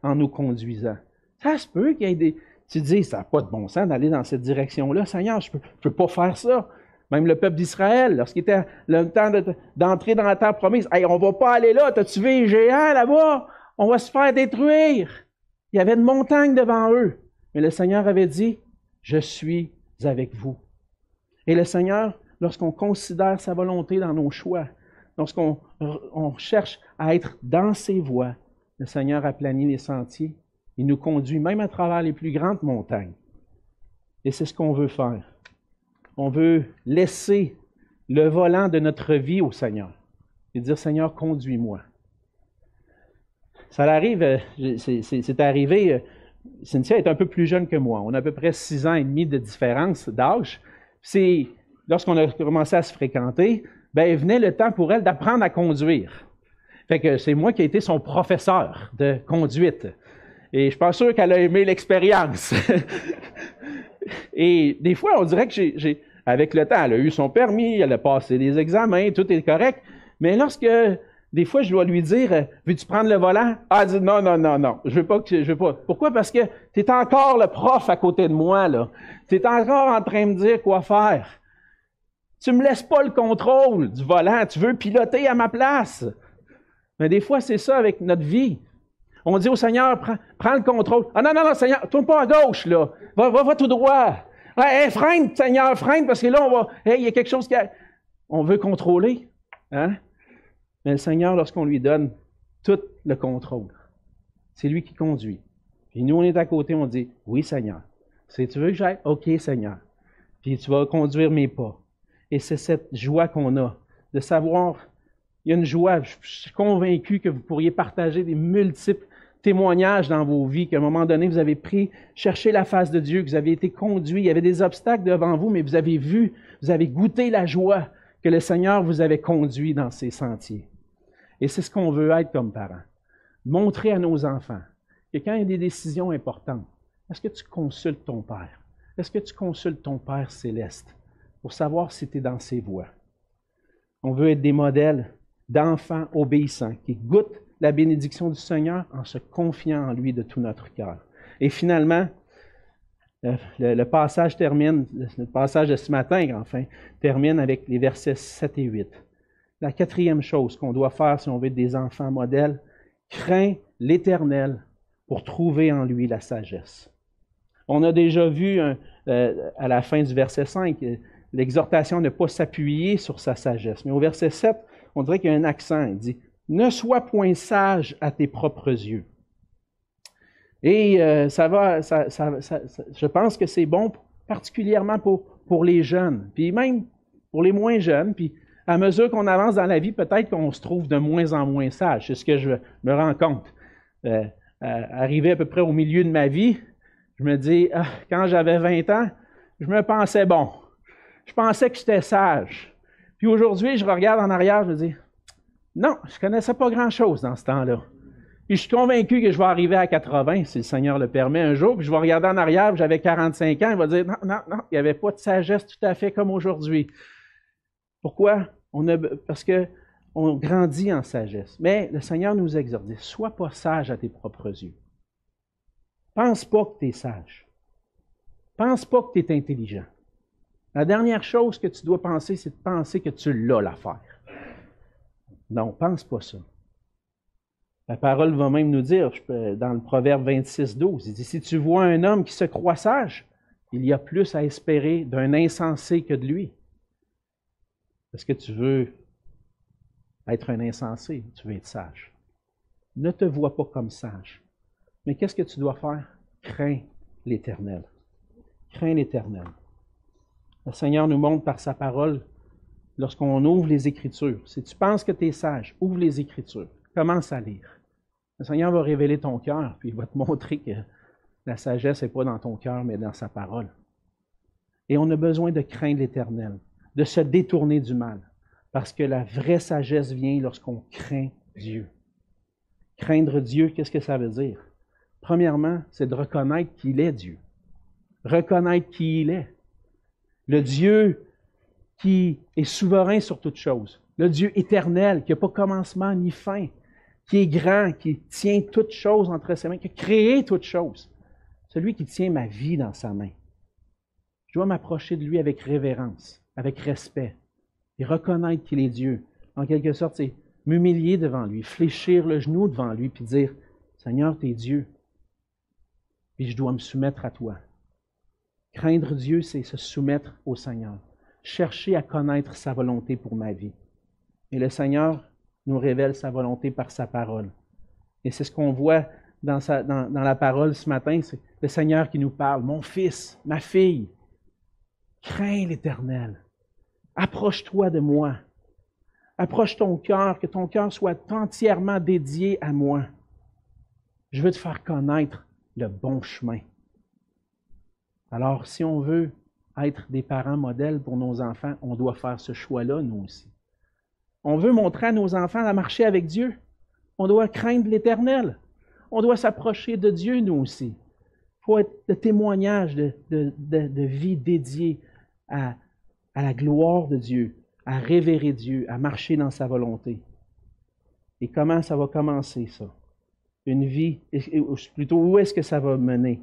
en nous conduisant. Ça se peut qu'il y ait des, tu dis, ça n'a pas de bon sens d'aller dans cette direction-là. Seigneur, je ne peux, pas faire ça. Même le peuple d'Israël, lorsqu'il était le temps d'entrer dans la terre promise, hey, on ne va pas aller là, t'as-tu vu les géants là-bas? On va se faire détruire. Il y avait une montagne devant eux. Mais le Seigneur avait dit, je suis avec vous. Et le Seigneur, lorsqu'on considère sa volonté dans nos choix, lorsqu'on cherche à être dans ses voies, le Seigneur a plani les sentiers il nous conduit même à travers les plus grandes montagnes. Et c'est ce qu'on veut faire. On veut laisser le volant de notre vie au Seigneur et dire Seigneur, conduis-moi. Ça arrive, euh, c'est arrivé, euh, Cynthia est un peu plus jeune que moi. On a à peu près six ans et demi de différence d'âge. C'est lorsqu'on a commencé à se fréquenter, ben, venait le temps pour elle d'apprendre à conduire. Fait que c'est moi qui ai été son professeur de conduite. Et je suis pas sûr qu'elle a aimé l'expérience. et des fois, on dirait que j'ai, avec le temps, elle a eu son permis, elle a passé des examens, tout est correct. Mais lorsque des fois, je dois lui dire, veux-tu prendre le volant? Ah, elle dit, non, non, non, non, je veux pas je veux pas. Pourquoi? Parce que tu es encore le prof à côté de moi, là. Tu es encore en train de me dire quoi faire. Tu me laisses pas le contrôle du volant. Tu veux piloter à ma place. Mais des fois, c'est ça avec notre vie On dit au Seigneur, prends, le contrôle. Ah non, non, non, Seigneur, tourne pas à gauche, là. Va, va, va tout droit. Hey, freine, Seigneur, freine, parce que là, on va. Hey, il y a quelque chose qui. A... On veut contrôler. Hein? Mais le Seigneur, lorsqu'on lui donne tout le contrôle, c'est lui qui conduit. Puis nous, on est à côté, on dit Oui, Seigneur. Si tu veux que j'aille, OK, Seigneur. Puis tu vas conduire mes pas. Et c'est cette joie qu'on a de savoir, il y a une joie, je suis convaincu que vous pourriez partager des multiples témoignages dans vos vies, qu'à un moment donné, vous avez pris, cherché la face de Dieu, que vous avez été conduit, il y avait des obstacles devant vous, mais vous avez vu, vous avez goûté la joie que le Seigneur vous avait conduit dans ces sentiers. Et c'est ce qu'on veut être comme parents. Montrer à nos enfants que quand il y a des décisions importantes, est-ce que tu consultes ton Père? Est-ce que tu consultes ton Père céleste pour savoir si tu es dans ses voies? On veut être des modèles d'enfants obéissants qui goûtent la bénédiction du Seigneur en se confiant en lui de tout notre cœur. Et finalement, le, passage termine, le passage de ce matin, enfin, termine avec les versets 7 et 8. La quatrième chose qu'on doit faire si on veut être des enfants modèles, crains l'Éternel pour trouver en lui la sagesse. On a déjà vu euh, à la fin du verset 5 l'exhortation de ne pas s'appuyer sur sa sagesse. Mais au verset 7, on dirait qu'il y a un accent. Il dit Ne sois point sage à tes propres yeux. Et euh, ça va, je pense que c'est bon particulièrement pour, pour les jeunes, puis même pour les moins jeunes. Puis à mesure qu'on avance dans la vie, peut-être qu'on se trouve de moins en moins sage. C'est ce que je me rends compte. Euh, arrivé à peu près au milieu de ma vie, je me dis, ah, quand j'avais 20 ans, je me pensais bon. Je pensais que j'étais sage. Puis aujourd'hui, je regarde en arrière, je me dis, non, je ne connaissais pas grand-chose dans ce temps-là. Puis je suis convaincu que je vais arriver à 80, si le Seigneur le permet un jour, puis je vais regarder en arrière, j'avais 45 ans, il va dire, non, non, non, il n'y avait pas de sagesse tout à fait comme aujourd'hui. Pourquoi? Parce que on grandit en sagesse. Mais le Seigneur nous exhorte, sois pas sage à tes propres yeux. Pense pas que tu es sage. Pense pas que tu es intelligent. La dernière chose que tu dois penser, c'est de penser que tu l'as l'affaire. Non, pense pas ça. La parole va même nous dire, dans le proverbe 26, 12, il dit, si tu vois un homme qui se croit sage, il y a plus à espérer d'un insensé que de lui. Est-ce que tu veux être un insensé? Tu veux être sage. Ne te vois pas comme sage. Mais qu'est-ce que tu dois faire? Crains l'Éternel. Crains l'Éternel. Le Seigneur nous montre par sa parole, lorsqu'on ouvre les Écritures, si tu penses que tu es sage, ouvre les Écritures, commence à lire. Le Seigneur va révéler ton cœur, puis il va te montrer que la sagesse n'est pas dans ton cœur, mais dans sa parole. Et on a besoin de craindre l'Éternel, de se détourner du mal, parce que la vraie sagesse vient lorsqu'on craint Dieu. Craindre Dieu, qu'est-ce que ça veut dire? Premièrement, c'est de reconnaître qu'il est Dieu. Reconnaître qui il est. Le Dieu qui est souverain sur toutes choses. Le Dieu éternel, qui n'a pas commencement ni fin, qui est grand, qui tient toutes choses entre ses mains, qui a créé toutes choses. Celui qui tient ma vie dans sa main. Je dois m'approcher de lui avec révérence, avec respect, et reconnaître qu'il est Dieu. En quelque sorte, c'est m'humilier devant lui, fléchir le genou devant lui, puis dire, Seigneur, tu es Dieu puis je dois me soumettre à toi. Craindre Dieu, c'est se soumettre au Seigneur, chercher à connaître sa volonté pour ma vie. Et le Seigneur nous révèle sa volonté par sa parole. Et c'est ce qu'on voit dans, la parole ce matin, c'est le Seigneur qui nous parle. Mon fils, ma fille, crains l'Éternel. Approche-toi de moi. Approche ton cœur, que ton cœur soit entièrement dédié à moi. Je veux te faire connaître le bon chemin. Alors, si on veut être des parents modèles pour nos enfants, on doit faire ce choix-là, nous aussi. On veut montrer à nos enfants à marcher avec Dieu. On doit craindre l'Éternel. On doit s'approcher de Dieu, nous aussi. Il faut être le témoignage de, vie dédiée à, à la gloire de Dieu, à révérer Dieu, à marcher dans sa volonté. Et comment ça va commencer, ça? une vie, plutôt où est-ce que ça va mener?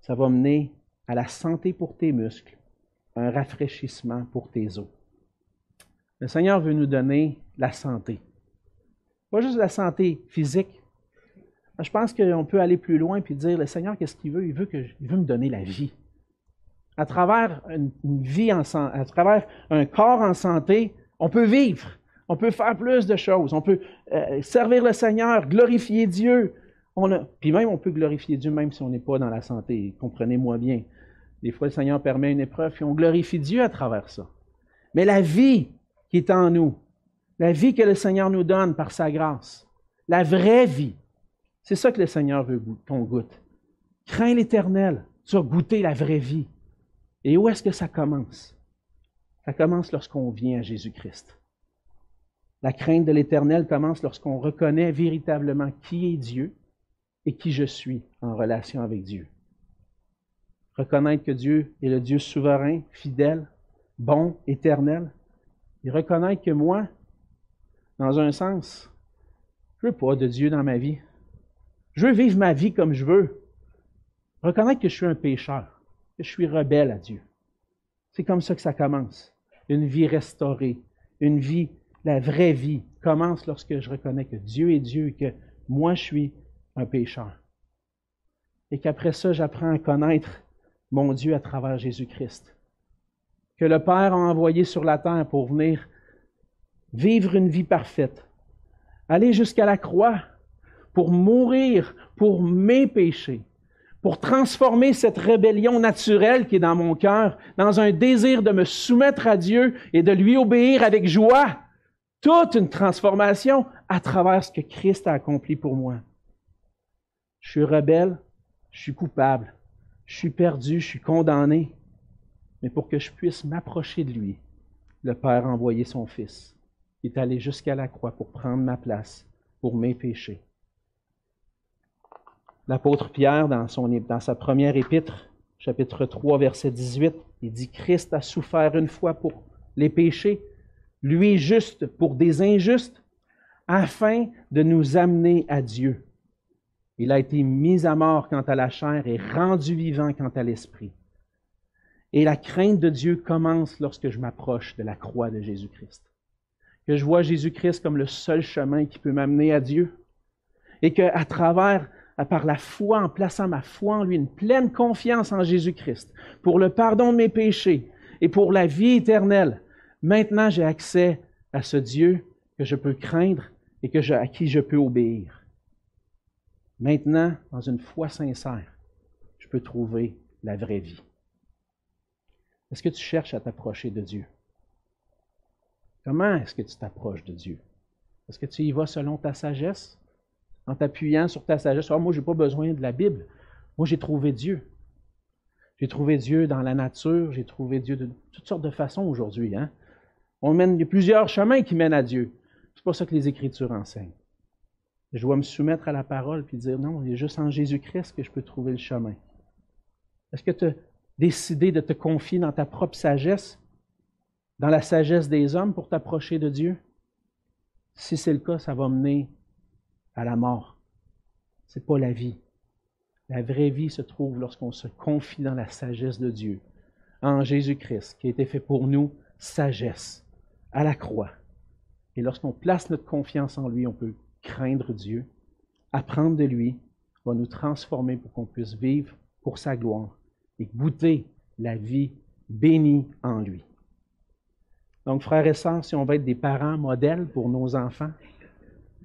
Ça va mener à la santé pour tes muscles, un rafraîchissement pour tes os. Le Seigneur veut nous donner la santé. Pas juste la santé physique, Je pense qu'on peut aller plus loin et dire, le Seigneur, qu'est-ce qu'il veut? Il veut, que, il me donner la vie. À travers une, vie en, à travers un corps en santé, on peut vivre. On peut faire plus de choses. On peut euh, servir le Seigneur, glorifier Dieu. On puis même, on peut glorifier Dieu même si on n'est pas dans la santé. Comprenez-moi bien. Des fois, le Seigneur permet une épreuve, et on glorifie Dieu à travers ça. Mais la vie qui est en nous, la vie que le Seigneur nous donne par sa grâce, la vraie vie, c'est ça que le Seigneur veut qu'on goûte. Crains l'Éternel, tu vas goûter la vraie vie. Et où est-ce que ça commence? Ça commence lorsqu'on vient à Jésus-Christ. La crainte de l'Éternel commence lorsqu'on reconnaît véritablement qui est Dieu et qui je suis en relation avec Dieu. Reconnaître que Dieu est le Dieu souverain, fidèle, bon, éternel. Et reconnaître que moi, dans un sens, je veux pas de Dieu dans ma vie. Je veux vivre ma vie comme je veux. Reconnaître que je suis un pécheur, que je suis rebelle à Dieu. C'est comme ça que ça commence. Une vie restaurée, une vie, la vraie vie, commence lorsque je reconnais que Dieu est Dieu et que moi je suis un pécheur. Et qu'après ça, j'apprends à connaître mon Dieu à travers Jésus-Christ. Que le Père a envoyé sur la terre pour venir vivre une vie parfaite, aller jusqu'à la croix pour mourir pour mes péchés, pour transformer cette rébellion naturelle qui est dans mon cœur dans un désir de me soumettre à Dieu et de lui obéir avec joie. Toute une transformation à travers ce que Christ a accompli pour moi. Je suis rebelle, je suis coupable, je suis perdu, je suis condamné. Mais pour que je puisse m'approcher de lui, le Père a envoyé son Fils. Il est allé jusqu'à la croix pour prendre ma place, pour mes péchés. L'apôtre Pierre, dans, son, dans sa première épître, chapitre 3, verset 18, il dit Christ a souffert une fois pour les péchés, lui juste pour des injustes, afin de nous amener à Dieu. Il a été mis à mort quant à la chair et rendu vivant quant à l'esprit. Et la crainte de Dieu commence lorsque je m'approche de la croix de Jésus-Christ. Que je vois Jésus-Christ comme le seul chemin qui peut m'amener à Dieu. Et qu'à travers, par la foi, en plaçant ma foi en lui, une pleine confiance en Jésus-Christ, pour le pardon de mes péchés et pour la vie éternelle, maintenant j'ai accès à ce Dieu que je peux craindre et à qui je peux obéir. Maintenant, dans une foi sincère, je peux trouver la vraie vie. Est-ce que tu cherches à t'approcher de Dieu? Comment est-ce que tu t'approches de Dieu? Est-ce que tu y vas selon ta sagesse? En t'appuyant sur ta sagesse, oh, moi, je n'ai pas besoin de la Bible. Moi, j'ai trouvé Dieu. J'ai trouvé Dieu dans la nature, j'ai trouvé Dieu de toutes sortes de façons aujourd'hui. Hein? Il y a plusieurs chemins qui mènent à Dieu. C'est pas ça que les Écritures enseignent. Je dois me soumettre à la parole puis dire non, il est juste en Jésus-Christ que je peux trouver le chemin. Est-ce que tu as décidé de te confier dans ta propre sagesse, dans la sagesse des hommes pour t'approcher de Dieu? Si c'est le cas, ça va mener à la mort. Ce n'est pas la vie. La vraie vie se trouve lorsqu'on se confie dans la sagesse de Dieu, en Jésus-Christ, qui a été fait pour nous, sagesse, à la croix. Et lorsqu'on place notre confiance en lui, on peut craindre Dieu, apprendre de lui, va nous transformer pour qu'on puisse vivre pour sa gloire et goûter la vie bénie en lui. Donc, frères et sœurs, si on veut être des parents modèles pour nos enfants,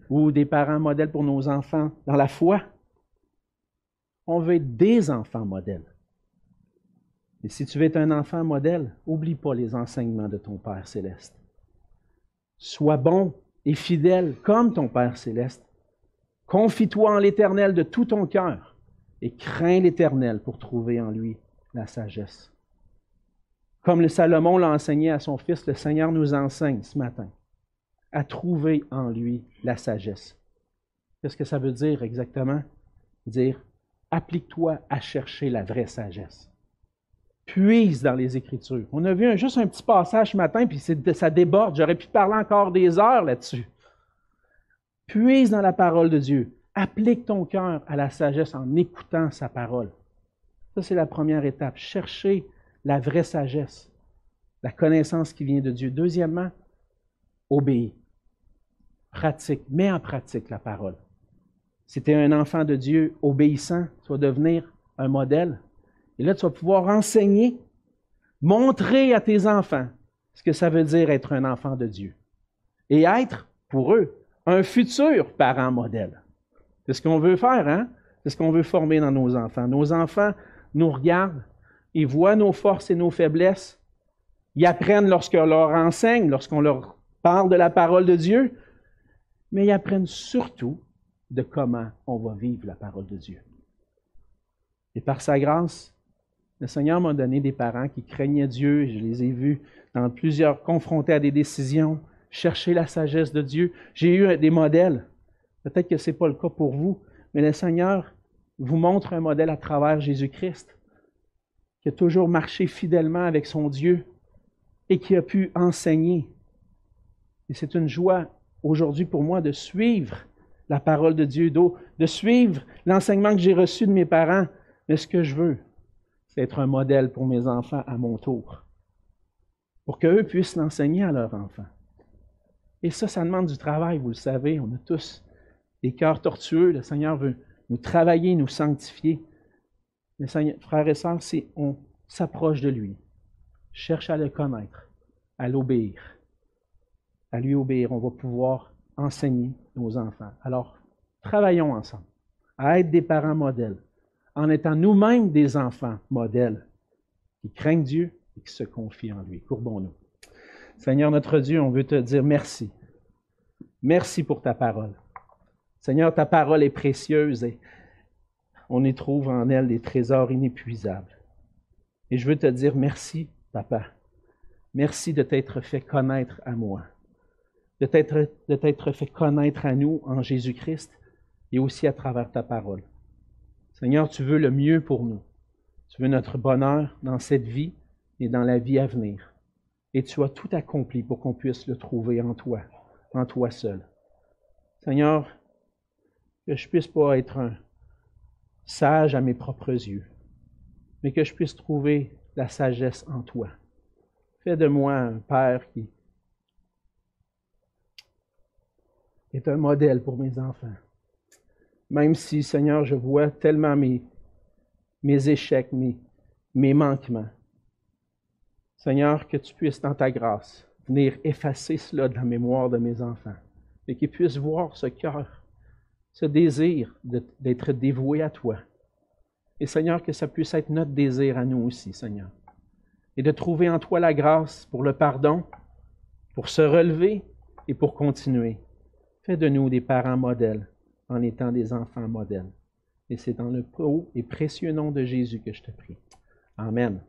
ou des parents modèles pour nos enfants dans la foi, on veut être des enfants modèles. Et si tu veux être un enfant modèle, oublie pas les enseignements de ton Père céleste. Sois bon et fidèle comme ton Père céleste. Confie-toi en l'Éternel de tout ton cœur et crains l'Éternel pour trouver en lui la sagesse. Comme le Salomon l'a enseigné à son fils, le Seigneur nous enseigne ce matin à trouver en lui la sagesse. Qu'est-ce que ça veut dire exactement? Dire, applique-toi à chercher la vraie sagesse puise dans les Écritures. On a vu juste un petit passage ce matin, puis ça déborde. J'aurais pu parler encore des heures là-dessus. Puise dans la parole de Dieu. Applique ton cœur à la sagesse en écoutant sa parole. Ça, c'est la première étape. Chercher la vraie sagesse, la connaissance qui vient de Dieu. Deuxièmement, obéis. Pratique. Mets en pratique la parole. Si tu es un enfant de Dieu obéissant, tu vas devenir un modèle. Et là, tu vas pouvoir enseigner, montrer à tes enfants ce que ça veut dire être un enfant de Dieu. Et être, pour eux, un futur parent modèle. C'est ce qu'on veut faire, hein? C'est ce qu'on veut former dans nos enfants. Nos enfants nous regardent, ils voient nos forces et nos faiblesses, ils apprennent lorsqu'on leur enseigne, lorsqu'on leur parle de la parole de Dieu, mais ils apprennent surtout de comment on va vivre la parole de Dieu. Et par sa grâce, le Seigneur m'a donné des parents qui craignaient Dieu. Je les ai vus dans plusieurs confrontés à des décisions, chercher la sagesse de Dieu. J'ai eu des modèles. Peut-être que ce n'est pas le cas pour vous, mais le Seigneur vous montre un modèle à travers Jésus-Christ, qui a toujours marché fidèlement avec son Dieu et qui a pu enseigner. Et c'est une joie aujourd'hui pour moi de suivre la parole de Dieu, de suivre l'enseignement que j'ai reçu de mes parents. Mais ce que je veux, c'est être un modèle pour mes enfants à mon tour, pour qu'eux puissent l'enseigner à leurs enfants. Et ça, ça demande du travail, vous le savez, on a tous des cœurs tortueux. Le Seigneur veut nous travailler, nous sanctifier. Mais frères et sœurs, si on s'approche de lui, cherche à le connaître, à l'obéir, à lui obéir, on va pouvoir enseigner nos enfants. Alors, travaillons ensemble à être des parents modèles, en étant nous-mêmes des enfants modèles qui craignent Dieu et qui se confient en lui. Courbons-nous. Seigneur notre Dieu, on veut te dire merci. Merci pour ta parole. Seigneur, ta parole est précieuse et on y trouve en elle des trésors inépuisables. Et je veux te dire merci, papa. Merci de t'être fait connaître à moi, de t'être fait connaître à nous en Jésus-Christ et aussi à travers ta parole. Seigneur, tu veux le mieux pour nous. Tu veux notre bonheur dans cette vie et dans la vie à venir. Et tu as tout accompli pour qu'on puisse le trouver en toi, en toi seul. Seigneur, que je puisse pas être un sage à mes propres yeux, mais que je puisse trouver la sagesse en toi. Fais de moi un père qui est un modèle pour mes enfants. Même si, Seigneur, je vois tellement mes, mes échecs, mes, manquements. Seigneur, que tu puisses, dans ta grâce, venir effacer cela de la mémoire de mes enfants et qu'ils puissent voir ce cœur ce désir d'être dévoué à toi. Et Seigneur, que ça puisse être notre désir à nous aussi, Seigneur. Et de trouver en toi la grâce pour le pardon, pour se relever et pour continuer. Fais de nous des parents modèles en étant des enfants modèles. Et c'est dans le haut et précieux nom de Jésus que je te prie. Amen.